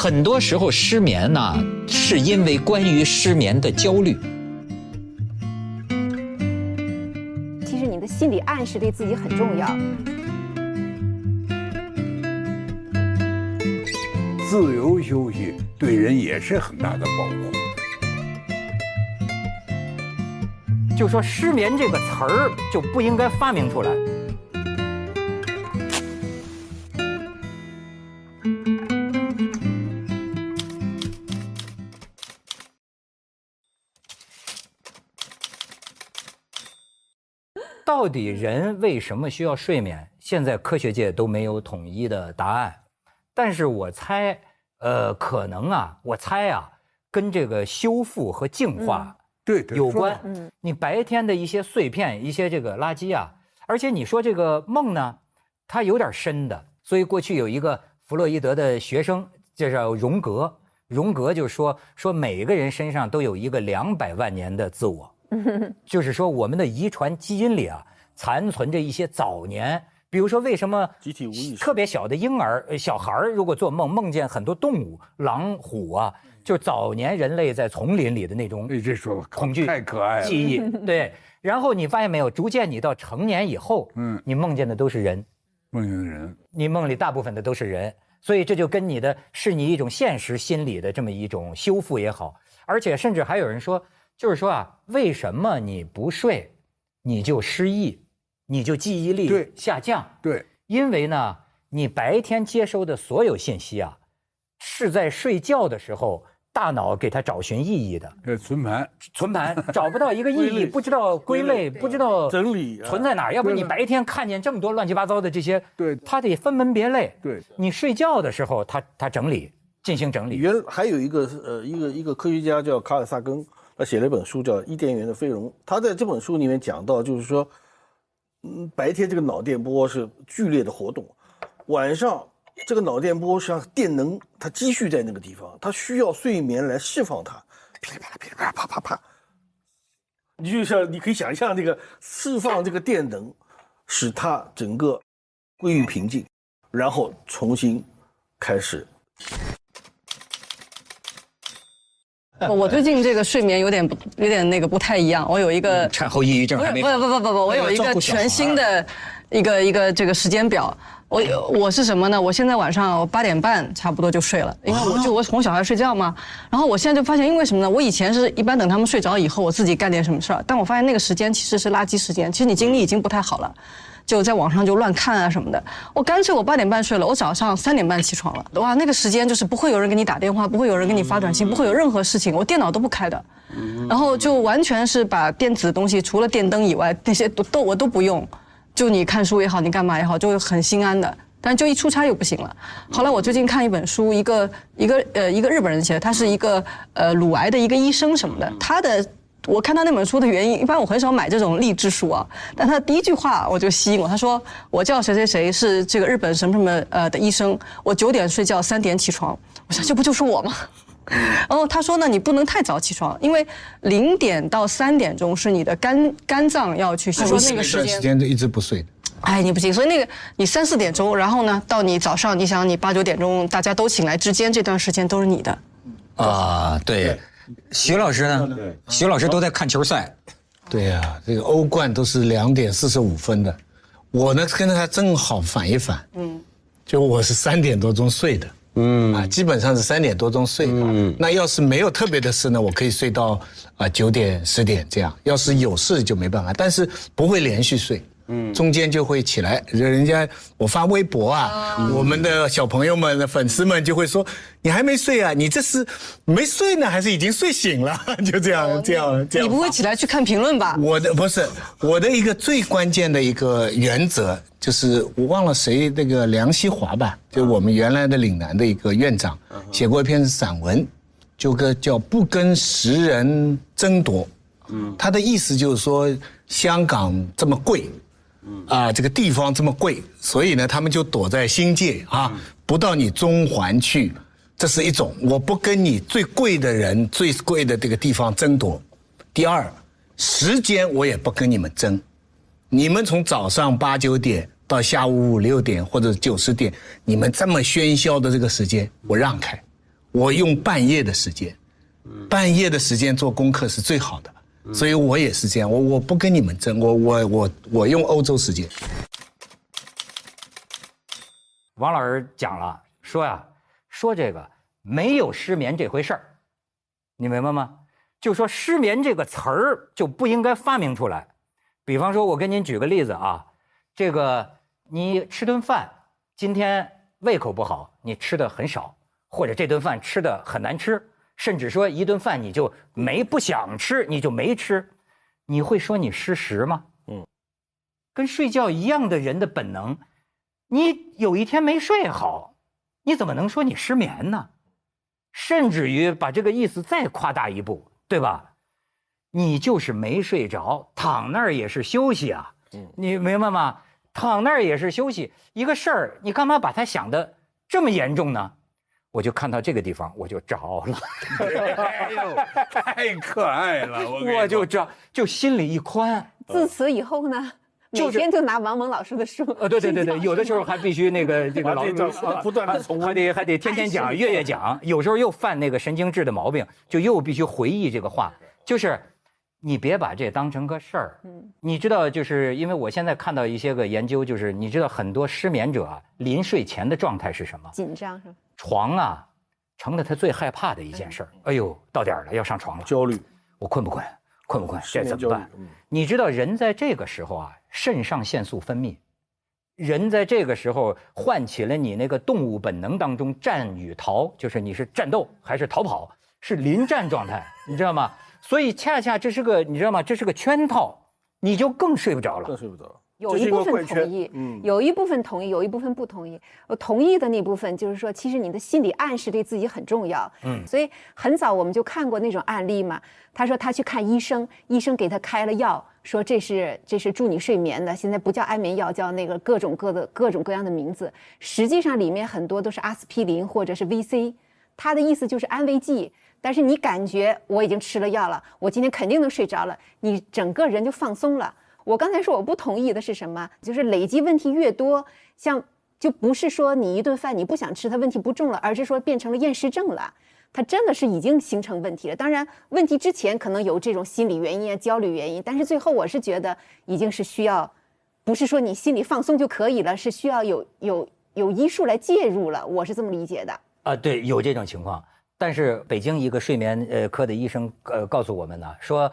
很多时候失眠呢，是因为关于失眠的焦虑。其实你的心理暗示对自己很重要。自由休息对人也是很大的保护。就说失眠这个词儿就不应该发明出来。到底人为什么需要睡眠？现在科学界都没有统一的答案。但是我猜，呃，可能啊，我猜啊，跟这个修复和净化对有关。嗯，你白天的一些碎片、一些这个垃圾啊，而且你说这个梦呢，它有点深的。所以过去有一个弗洛伊德的学生，介绍荣格，荣格就说说每个人身上都有一个两百万年的自我，就是说我们的遗传基因里啊，残存着一些早年。比如说，为什么集体无意识？特别小的婴儿、小孩儿，如果做梦梦见很多动物，狼、虎啊，就早年人类在丛林里的那种恐惧、太可爱了记忆。对，然后你发现没有？逐渐你到成年以后，嗯，你梦见的都是人，梦见的人，你梦里大部分的都是人，所以这就跟你的是你一种现实心理的这么一种修复也好，而且甚至还有人说，就是说啊，为什么你不睡，你就失忆？你就记忆力下降，对，因为呢，你白天接收的所有信息啊，是在睡觉的时候，大脑给它找寻意义的。呃，存盘，存盘找不到一个意义，不知道归类，不知道整理存在哪儿。要不你白天看见这么多乱七八糟的这些，对，它得分门别类。对，你睡觉的时候，它它整理进行整理。原还有一个呃一个一个科学家叫卡尔萨根，他写了一本书叫《伊甸园的飞龙》，他在这本书里面讲到，就是说。嗯，白天这个脑电波是剧烈的活动，晚上这个脑电波像电能，它积蓄在那个地方，它需要睡眠来释放它，噼里啪啦噼里啪啦啪啪啪，你就像你可以想象那个释放这个电能，使它整个归于平静，然后重新开始。我最近这个睡眠有点有点那个不太一样，我有一个产后抑郁症还没不不不不不，我有一个全新的一个一个这个时间表。我我是什么呢？我现在晚上八点半差不多就睡了，因为我就我哄小孩睡觉嘛。然后我现在就发现，因为什么呢？我以前是一般等他们睡着以后，我自己干点什么事儿。但我发现那个时间其实是垃圾时间，其实你精力已经不太好了。就在网上就乱看啊什么的，我干脆我八点半睡了，我早上三点半起床了。哇，那个时间就是不会有人给你打电话，不会有人给你发短信，不会有任何事情，我电脑都不开的，然后就完全是把电子东西除了电灯以外那些都都我都不用，就你看书也好，你干嘛也好，就很心安的。但就一出差又不行了。后来我最近看一本书，一个一个呃一个日本人写的，他是一个呃乳癌的一个医生什么的，他的。我看他那本书的原因，一般我很少买这种励志书啊。但他的第一句话我就吸引我，他说：“我叫谁谁谁，是这个日本什么什么呃的医生。我九点睡觉，三点起床。”我想这不就是我吗？然 后他说呢，你不能太早起床，因为零点到三点钟是你的肝肝脏要去休息那个时间。时间就一直不睡的。哎，你不行，所以那个你三四点钟，然后呢，到你早上，你想你八九点钟大家都醒来之间这段时间都是你的。啊，对。徐老师呢？徐老师都在看球赛。对呀，这个欧冠都是两点四十五分的，我呢跟着他正好反一反。嗯，就我是三点多钟睡的。嗯啊，基本上是三点多钟睡。嗯，那要是没有特别的事呢，我可以睡到啊九点十点这样。要是有事就没办法，但是不会连续睡。嗯，中间就会起来，人家我发微博啊，我们的小朋友们的粉丝们就会说，你还没睡啊？你这是没睡呢，还是已经睡醒了？就这样，这样，这样。你不会起来去看评论吧？我的不是，我的一个最关键的一个原则就是，我忘了谁那个梁希华吧，就我们原来的岭南的一个院长，写过一篇散文，就个叫不跟时人争夺。嗯，他的意思就是说，香港这么贵。啊，这个地方这么贵，所以呢，他们就躲在新界啊，不到你中环去，这是一种。我不跟你最贵的人、最贵的这个地方争夺。第二，时间我也不跟你们争，你们从早上八九点到下午五六点或者九十点，你们这么喧嚣的这个时间，我让开，我用半夜的时间，半夜的时间做功课是最好的，所以我也是这样，我我不跟你们争，我我我我用欧洲时间。王老师讲了，说呀，说这个没有失眠这回事儿，你明白吗？就说失眠这个词儿就不应该发明出来。比方说，我跟您举个例子啊，这个你吃顿饭，今天胃口不好，你吃的很少，或者这顿饭吃的很难吃，甚至说一顿饭你就没不想吃，你就没吃，你会说你失食吗？嗯，跟睡觉一样的人的本能。你有一天没睡好，你怎么能说你失眠呢？甚至于把这个意思再夸大一步，对吧？你就是没睡着，躺那儿也是休息啊。你明白吗？躺那儿也是休息。一个事儿，你干嘛把它想的这么严重呢？我就看到这个地方，我就着了。哎呦，太可爱了！我 就着，就心里一宽。自此以后呢？每天就拿王蒙老师的书，呃，对对对对，有的时候还必须那个这个老不断的重，还得还得天天讲，月月讲，有时候又犯那个神经质的毛病，就又必须回忆这个话，就是你别把这当成个事儿。嗯，你知道，就是因为我现在看到一些个研究，就是你知道很多失眠者啊，临睡前的状态是什么？紧张是吧？床啊，成了他最害怕的一件事儿。哎呦，到点了要上床了，焦虑，我困不困？困不困？这怎么办？你知道人在这个时候啊，肾上腺素分泌，人在这个时候唤起了你那个动物本能当中战与逃，就是你是战斗还是逃跑，是临战状态，你知道吗？所以恰恰这是个你知道吗？这是个圈套，你就更睡不着了，更睡不着。有一部分同意，嗯，有一部分同意，有一部分不同意。我同意的那部分就是说，其实你的心理暗示对自己很重要，嗯，所以很早我们就看过那种案例嘛。他说他去看医生，医生给他开了药，说这是这是助你睡眠的，现在不叫安眠药，叫那个各种各的各种各样的名字。实际上里面很多都是阿司匹林或者是 VC，他的意思就是安慰剂。但是你感觉我已经吃了药了，我今天肯定能睡着了，你整个人就放松了。我刚才说我不同意的是什么？就是累积问题越多，像就不是说你一顿饭你不想吃，它问题不重了，而是说变成了厌食症了。它真的是已经形成问题了。当然，问题之前可能有这种心理原因啊、焦虑原因，但是最后我是觉得已经是需要，不是说你心里放松就可以了，是需要有有有医术来介入了。我是这么理解的。啊，对，有这种情况。但是北京一个睡眠呃科的医生呃告诉我们呢，说。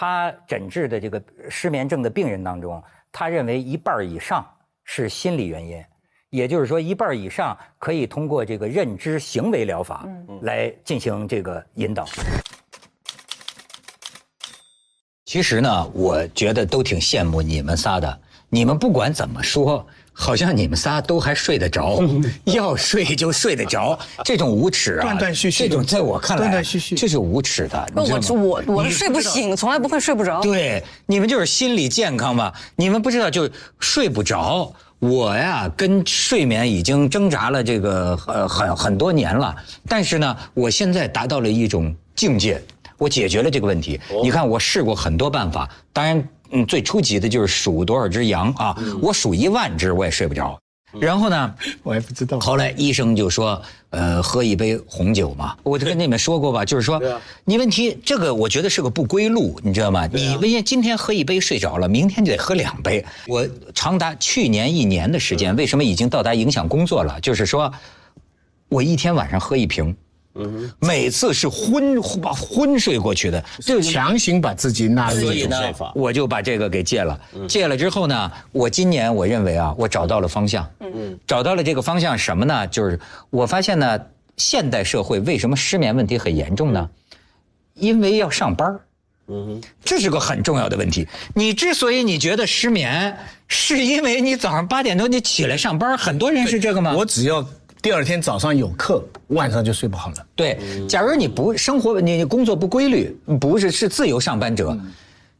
他诊治的这个失眠症的病人当中，他认为一半以上是心理原因，也就是说一半以上可以通过这个认知行为疗法来进行这个引导。其实呢，我觉得都挺羡慕你们仨的，你们不管怎么说。好像你们仨都还睡得着，要睡就睡得着，这种无耻啊！断断续续，这种在我看来，断断续续，这是无耻的。我我我是睡不醒，从来不会睡不着。对，你们就是心理健康嘛？你们不知道就睡不着。我呀，跟睡眠已经挣扎了这个呃很很多年了，但是呢，我现在达到了一种境界，我解决了这个问题。你看，我试过很多办法，当然。嗯，最初级的就是数多少只羊啊！我数一万只我也睡不着。然后呢，我也不知道。后来医生就说，呃，喝一杯红酒嘛。我就跟你们说过吧，就是说，你问题这个我觉得是个不归路，你知道吗？你问今天喝一杯睡着了，明天就得喝两杯。我长达去年一年的时间，为什么已经到达影响工作了？就是说，我一天晚上喝一瓶。嗯，每次是昏把昏睡过去的，就强行把自己纳入一种睡法。我就把这个给戒了。戒了之后呢，我今年我认为啊，我找到了方向。嗯，找到了这个方向什么呢？就是我发现呢，现代社会为什么失眠问题很严重呢？因为要上班嗯，这是个很重要的问题。你之所以你觉得失眠，是因为你早上八点多你起来上班，很多人是这个吗？我只要。第二天早上有课，晚上就睡不好了。对，假如你不生活，你工作不规律，不是是自由上班者，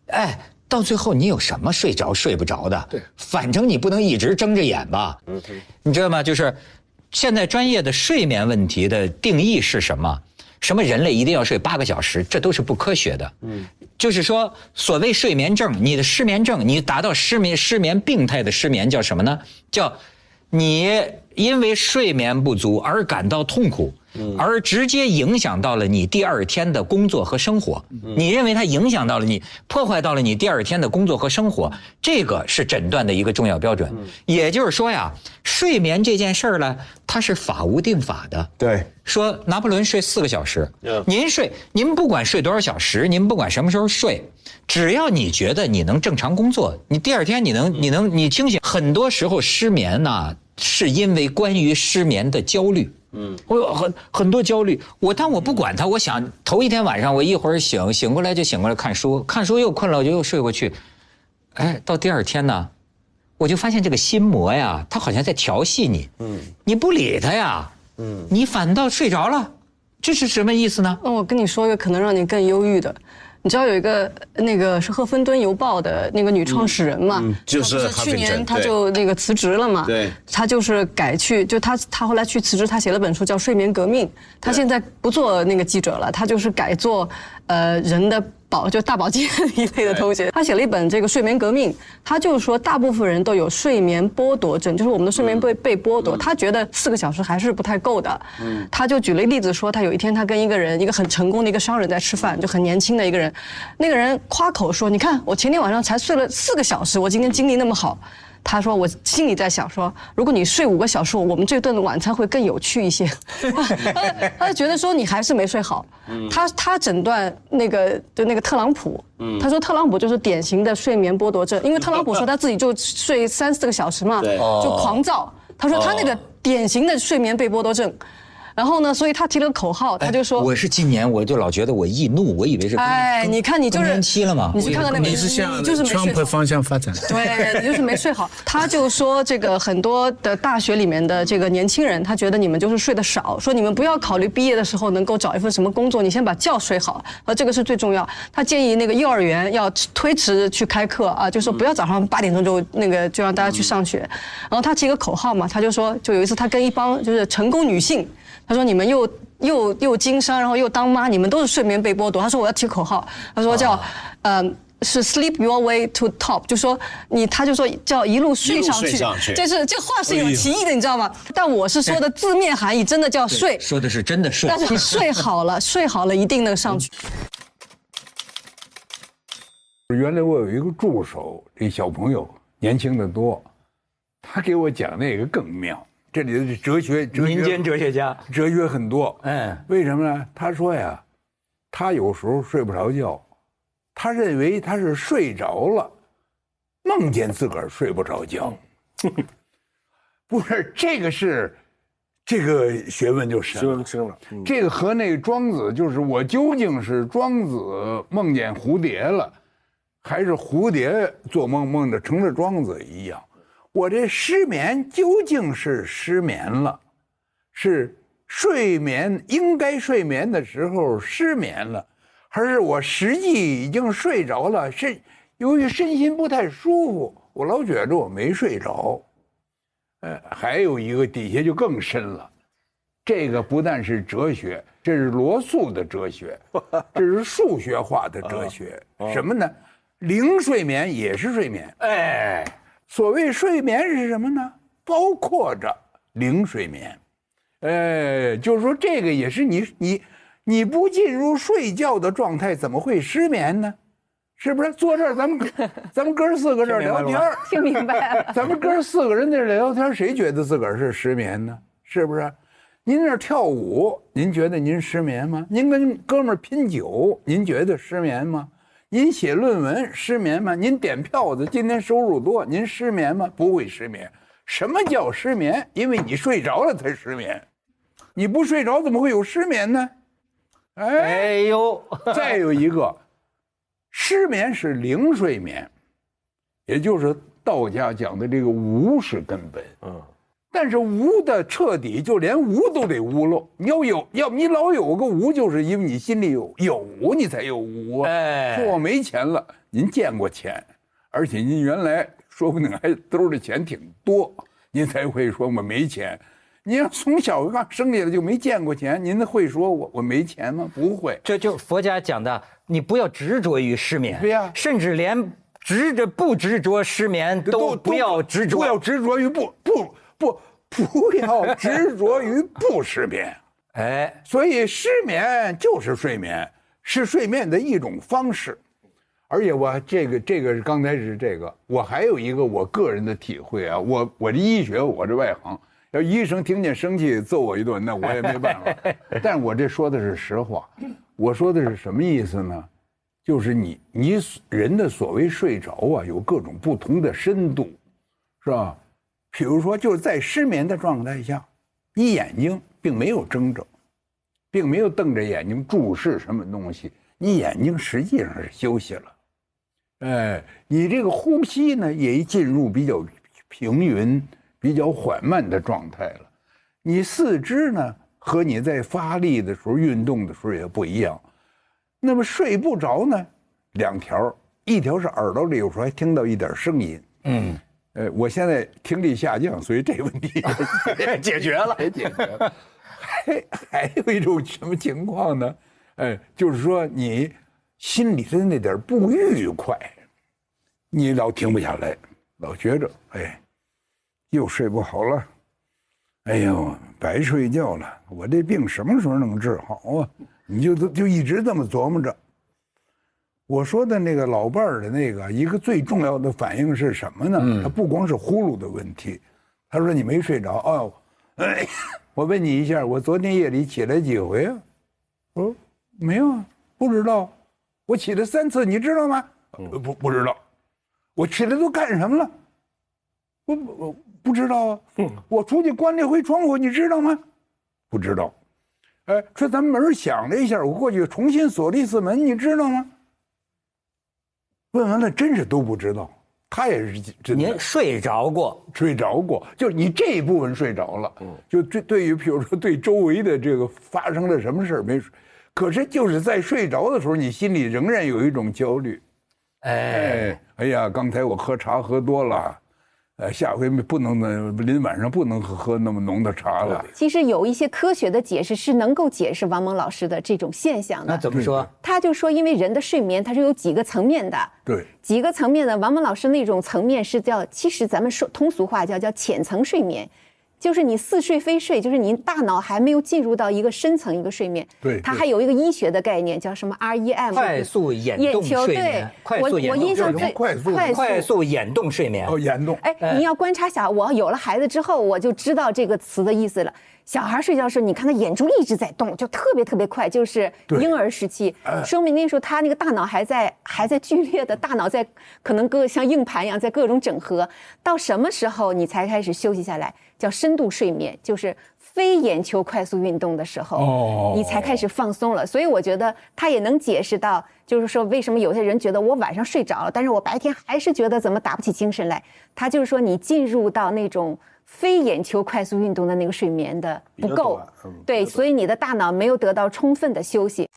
哎，到最后你有什么睡着睡不着的？对，反正你不能一直睁着眼吧？嗯你知道吗？就是现在专业的睡眠问题的定义是什么？什么人类一定要睡八个小时？这都是不科学的。嗯，就是说，所谓睡眠症，你的失眠症，你达到失眠失眠病态的失眠叫什么呢？叫你。因为睡眠不足而感到痛苦，而直接影响到了你第二天的工作和生活。你认为它影响到了你，破坏到了你第二天的工作和生活，这个是诊断的一个重要标准。也就是说呀，睡眠这件事儿呢，它是法无定法的。对，说拿破仑睡四个小时，您睡，您不管睡多少小时，您不管什么时候睡，只要你觉得你能正常工作，你第二天你能你能你清醒。很多时候失眠呢，是因为关于失眠的焦虑。嗯，我有很很多焦虑，我但我不管它，我想头一天晚上我一会儿醒醒过来就醒过来看书，看书又困了我就又睡过去，哎，到第二天呢，我就发现这个心魔呀，它好像在调戏你。嗯，你不理它呀，嗯，你反倒睡着了，这是什么意思呢？那我跟你说一个可能让你更忧郁的。你知道有一个那个是《赫芬顿邮报》的那个女创始人嘛？就是去年她就那个辞职了嘛？对，她就是改去，就她她后来去辞职，她写了本书叫《睡眠革命》，她现在不做那个记者了，她就是改做呃人的。保就大保健 一类的同学，他写了一本这个睡眠革命，他就是说大部分人都有睡眠剥夺症，就是我们的睡眠被被剥夺，他觉得四个小时还是不太够的。嗯，他就举了一个例子说，他有一天他跟一个人，一个很成功的一个商人在吃饭，就很年轻的一个人，那个人夸口说，你看我前天晚上才睡了四个小时，我今天精力那么好。他说：“我心里在想，说如果你睡五个小时，我们这顿晚餐会更有趣一些。”他就觉得说你还是没睡好。他他诊断那个就那个特朗普，他说特朗普就是典型的睡眠剥夺症，因为特朗普说他自己就睡三四个小时嘛，就狂躁。他说他那个典型的睡眠被剥夺症。然后呢？所以他提了个口号，他就说：“我是今年，我就老觉得我易怒，我以为是哎，你看你就是更年期了嘛？你去看看那个你是向就是没睡好方向发展？对，你就是没睡好。他就说这个很多的大学里面的这个年轻人，他觉得你们就是睡得少，说你们不要考虑毕业的时候能够找一份什么工作，你先把觉睡好，呃，这个是最重要。他建议那个幼儿园要推迟去开课啊，就说不要早上八点钟就那个就让大家去上学。然后他提个口号嘛，他就说，就有一次他跟一帮就是成功女性。他说：“你们又又又经商，然后又当妈，你们都是睡眠被剥夺。”他说：“我要提口号。”他说：“叫，嗯，是 sleep your way to top，就说你，他就说叫一路睡上去。这是这话是有歧义的，你知道吗？但我是说的字面含义，真的叫睡。说的是真的睡。但是你 睡好了，睡好了一定能上去。原来我有一个助手，这小朋友年轻的多，他给我讲那个更妙。这里的哲学，民间哲学家，哲学很多。嗯，为什么呢？他说呀，他有时候睡不着觉，他认为他是睡着了，梦见自个儿睡不着觉。不是这个是，这个学问就深了。深了。这个和那个庄子，就是我究竟是庄子梦见蝴蝶了，还是蝴蝶做梦梦的成了庄子一样。我这失眠究竟是失眠了，是睡眠应该睡眠的时候失眠了，还是我实际已经睡着了？是由于身心不太舒服，我老觉着我没睡着。呃，还有一个底下就更深了，这个不但是哲学，这是罗素的哲学，这是数学化的哲学。什么呢？零睡眠也是睡眠。哎。所谓睡眠是什么呢？包括着零睡眠，呃，就是说这个也是你你你不进入睡觉的状态，怎么会失眠呢？是不是？坐这儿咱们 咱们哥四个这儿聊天听明白了。咱们哥四个人在这聊天，谁觉得自个儿是失眠呢？是不是？您那跳舞，您觉得您失眠吗？您跟哥们儿拼酒，您觉得失眠吗？您写论文失眠吗？您点票子，今天收入多，您失眠吗？不会失眠。什么叫失眠？因为你睡着了才失眠，你不睡着怎么会有失眠呢？哎呦，再有一个，失眠是零睡眠，也就是道家讲的这个无是根本。嗯。但是无的彻底，就连无都得无漏。你要有，要你老有个无，就是因为你心里有有，你才有无。哎，说我没钱了，您见过钱，而且您原来说不定还兜里钱挺多，您才会说我没钱。您要从小刚生下来就没见过钱，您会说我我没钱吗？不会。这就是佛家讲的，你不要执着于失眠。对呀，甚至连执着不执着失眠都不要执着，不要执着于不不不。不要执着于不失眠，哎，所以失眠就是睡眠，是睡眠的一种方式。而且我这个这个刚才是这个，我还有一个我个人的体会啊，我我这医学我这外行，要医生听见生气揍我一顿，那我也没办法。但是我这说的是实话，我说的是什么意思呢？就是你你人的所谓睡着啊，有各种不同的深度，是吧？比如说就是在失眠的状态下，你眼睛并没有睁着，并没有瞪着眼睛注视什么东西，你眼睛实际上是休息了。哎，你这个呼吸呢，也进入比较平匀、比较缓慢的状态了。你四肢呢，和你在发力的时候、运动的时候也不一样。那么睡不着呢，两条，一条是耳朵里有时候还听到一点声音。嗯，呃，我现在听力下降，所以这个问题 解决了，解决了。还还有一种什么情况呢？哎，就是说你。心里的那点不愉快，你老停不下来，老觉着哎，又睡不好了，哎呦，白睡觉了，我这病什么时候能治好啊？你就就一直这么琢磨着。我说的那个老伴儿的那个一个最重要的反应是什么呢？他不光是呼噜的问题，他说你没睡着哦，哎，我问你一下，我昨天夜里起来几回啊？我说没有啊，不知道。我起来三次，你知道吗？不不知道。我起来都干什么了？我我不知道啊。我出去关了一回窗户，你知道吗？不知道。哎，说咱门响了一下，我过去重新锁了一次门，你知道吗？问完了，真是都不知道。他也是真。您睡着过？睡着过，就是你这一部分睡着了。嗯。就对，对于比如说对周围的这个发生了什么事没？可是就是在睡着的时候，你心里仍然有一种焦虑。哎，哎呀，刚才我喝茶喝多了，呃，下回不能呢，临晚上不能喝喝那么浓的茶了。其实有一些科学的解释是能够解释王蒙老师的这种现象的。那怎么说？他就说，因为人的睡眠它是有几个层面的。对。几个层面的，王蒙老师那种层面是叫，其实咱们说通俗话叫叫浅层睡眠。就是你似睡非睡，就是您大脑还没有进入到一个深层一个睡眠。对，它还有一个医学的概念叫什么 REM，快速眼动睡眠。对，我我印象最快速快速眼动睡眠。哦，眼动。哎，你要观察小，我有了孩子之后，我就知道这个词的意思了。小孩睡觉的时候，你看他眼珠一直在动，就特别特别快，就是婴儿时期，说明那时候他那个大脑还在还在剧烈的，大脑在可能各像硬盘一样在各种整合。到什么时候你才开始休息下来？叫深度睡眠，就是非眼球快速运动的时候，你才开始放松了。所以我觉得他也能解释到，就是说为什么有些人觉得我晚上睡着了，但是我白天还是觉得怎么打不起精神来。他就是说你进入到那种。非眼球快速运动的那个睡眠的不够，对，所以你的大脑没有得到充分的休息。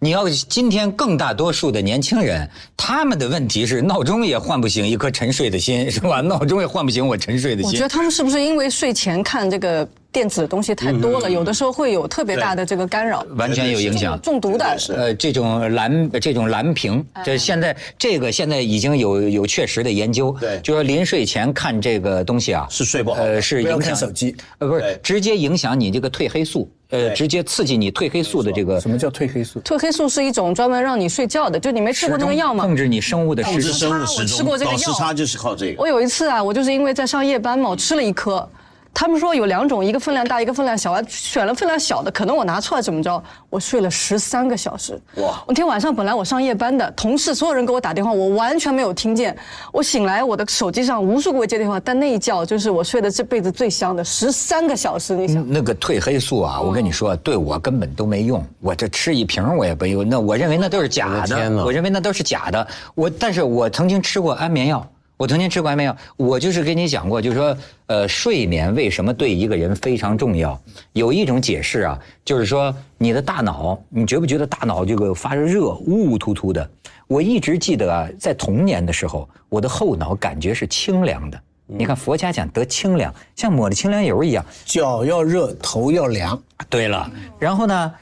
你要今天更大多数的年轻人，他们的问题是闹钟也唤不醒一颗沉睡的心，是吧？闹钟也唤不醒我沉睡的心。我觉得他们是不是因为睡前看这个？电子的东西太多了，有的时候会有特别大的这个干扰，完全有影响，中毒的。呃，这种蓝这种蓝屏，这现在这个现在已经有有确实的研究，对，就说临睡前看这个东西啊，是睡不好，呃，是影响手机，呃，不是直接影响你这个褪黑素，呃，直接刺激你褪黑素的这个。什么叫褪黑素？褪黑素是一种专门让你睡觉的，就你没吃过那个药吗？控制你生物的时钟。我吃过这个药。时差就是靠这个。我有一次啊，我就是因为在上夜班嘛，我吃了一颗。他们说有两种，一个分量大，一个分量小。我选了分量小的，可能我拿错了怎么着？我睡了十三个小时。哇！那天晚上本来我上夜班的，同事所有人给我打电话，我完全没有听见。我醒来，我的手机上无数个我接电话，但那一觉就是我睡的这辈子最香的十三个小时。你想，那个褪黑素啊，我跟你说，对我根本都没用。我这吃一瓶我也不用，那我认为那都是假的。我认为那都是假的。我，但是我曾经吃过安眠药。我曾经吃过安眠药，我就是跟你讲过，就是说，呃，睡眠为什么对一个人非常重要？有一种解释啊，就是说你的大脑，你觉不觉得大脑这个发热，乌乌突突的？我一直记得啊，在童年的时候，我的后脑感觉是清凉的。你看佛家讲得清凉，像抹了清凉油一样，脚要热，头要凉。对了，然后呢？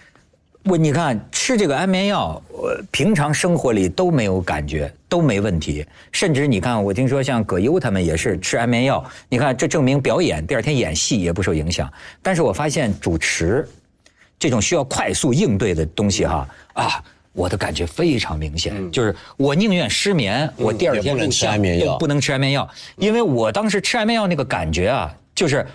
我你看吃这个安眠药，我平常生活里都没有感觉，都没问题。甚至你看，我听说像葛优他们也是吃安眠药，你看这证明表演第二天演戏也不受影响。但是我发现主持这种需要快速应对的东西哈啊，我的感觉非常明显，就是我宁愿失眠，我第二天不能吃安眠药，不能吃安眠药，因为我当时吃安眠药那个感觉啊，就是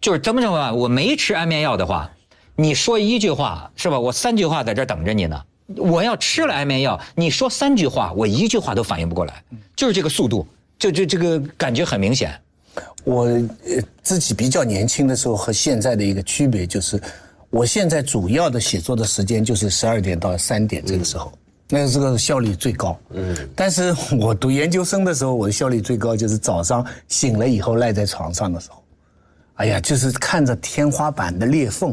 就是怎么着吧，我没吃安眠药的话。你说一句话是吧？我三句话在这等着你呢。我要吃了安眠药，你说三句话，我一句话都反应不过来，就是这个速度，就就这个感觉很明显。我自己比较年轻的时候和现在的一个区别就是，我现在主要的写作的时间就是十二点到三点这个时候，那这个效率最高。嗯。但是我读研究生的时候，我的效率最高就是早上醒了以后赖在床上的时候，哎呀，就是看着天花板的裂缝。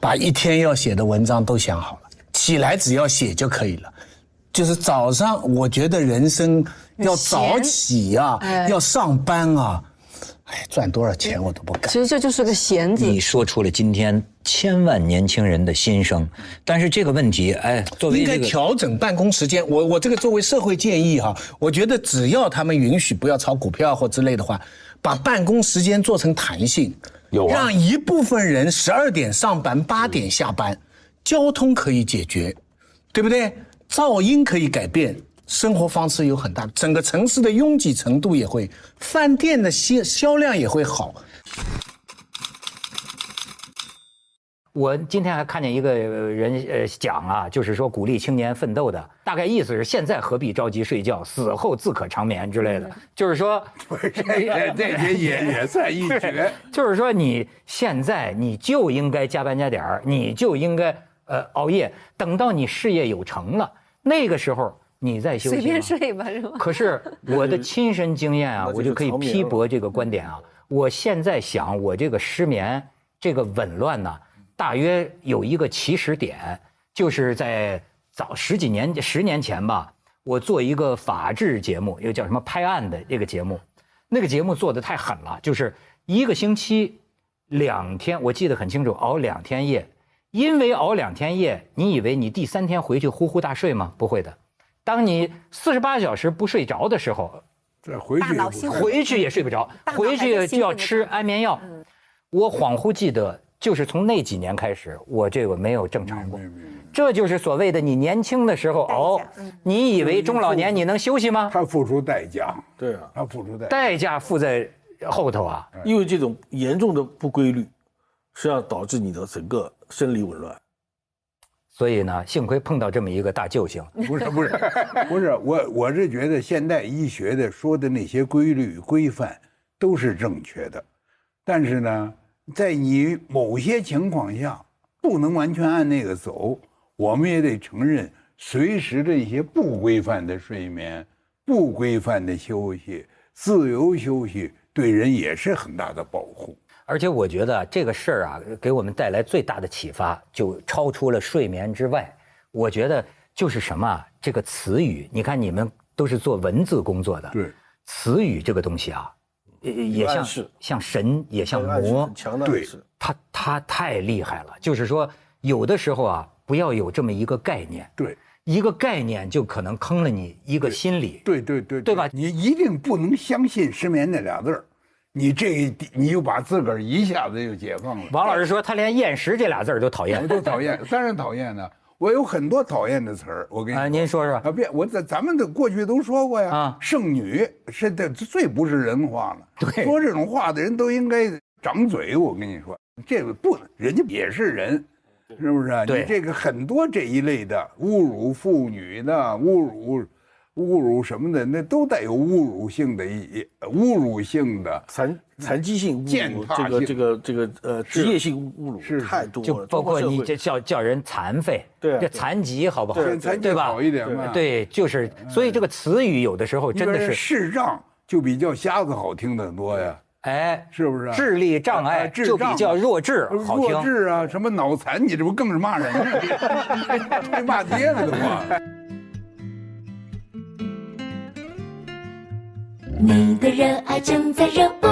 把一天要写的文章都想好了，起来只要写就可以了。就是早上，我觉得人生要早起啊，要上班啊，哎，赚多少钱我都不干。其实这就是个闲字。你说出了今天千万年轻人的心声，但是这个问题，哎，作为应该调整办公时间。我我这个作为社会建议哈，我觉得只要他们允许不要炒股票或之类的话，把办公时间做成弹性。让一部分人十二点上班，八点下班，交通可以解决，对不对？噪音可以改变，生活方式有很大，整个城市的拥挤程度也会，饭店的销销量也会好。我今天还看见一个人呃讲啊，就是说鼓励青年奋斗的，大概意思是现在何必着急睡觉，死后自可长眠之类的。就是说，不是这这也也也算一绝。就是说你现在你就应该加班加点儿，你就应该呃熬夜，等到你事业有成了，那个时候你再休息。随便睡吧，是吧？可是 我的亲身经验啊，我就可以批驳这个观点啊。我现在想，我这个失眠，这个紊乱呢。大约有一个起始点，就是在早十几年、十年前吧，我做一个法制节目，一个叫什么拍案的这个节目，那个节目做的太狠了，就是一个星期两天，我记得很清楚，熬两天夜，因为熬两天夜，你以为你第三天回去呼呼大睡吗？不会的，当你四十八小时不睡着的时候，这回去回去也睡不着，回去就要吃安眠药。我恍惚记得。就是从那几年开始，我这个没有正常过，这就是所谓的你年轻的时候熬，你以为中老年你能休息吗？他付出代价，对啊，他付出代代价付在后头啊，因为这种严重的不规律，实际上导致你的整个生理紊乱。所以呢，幸亏碰到这么一个大救星。不是不是不是，我我是觉得现代医学的说的那些规律规范都是正确的，但是呢。在你某些情况下不能完全按那个走，我们也得承认，随时的一些不规范的睡眠、不规范的休息、自由休息，对人也是很大的保护。而且我觉得这个事儿啊，给我们带来最大的启发，就超出了睡眠之外。我觉得就是什么，这个词语，你看你们都是做文字工作的，对，词语这个东西啊。也也像像神，也像魔，对，他他太厉害了。就是说，有的时候啊，不要有这么一个概念，对，一个概念就可能坑了你一个心理，对对对，对吧？你一定不能相信失眠那俩字儿，你这你就把自个儿一下子就解放了。王老师说，他连厌食这俩字儿都讨厌，都讨厌，当然讨厌呢。我有很多讨厌的词儿，我跟你啊，您说说啊，别我咱咱们的过去都说过呀啊，剩女是的最不是人话了，对，说这种话的人都应该掌嘴。我跟你说，这个不，人家也是人，是不是？你这个很多这一类的侮辱妇女的侮辱。侮辱什么的，那都带有侮辱性的意，侮辱性的残残疾性侮辱，这个这个这个呃职业性侮辱是太多了，就包括你这叫叫人残废，对，这残疾好不好？对吧？好一点嘛。对，就是所以这个词语有的时候真的是视障就比较瞎子好听的多呀，哎，是不是？智力障碍就比较弱智好听，弱智啊，什么脑残，你这不更是骂人？骂爹了都你的热爱正在热播。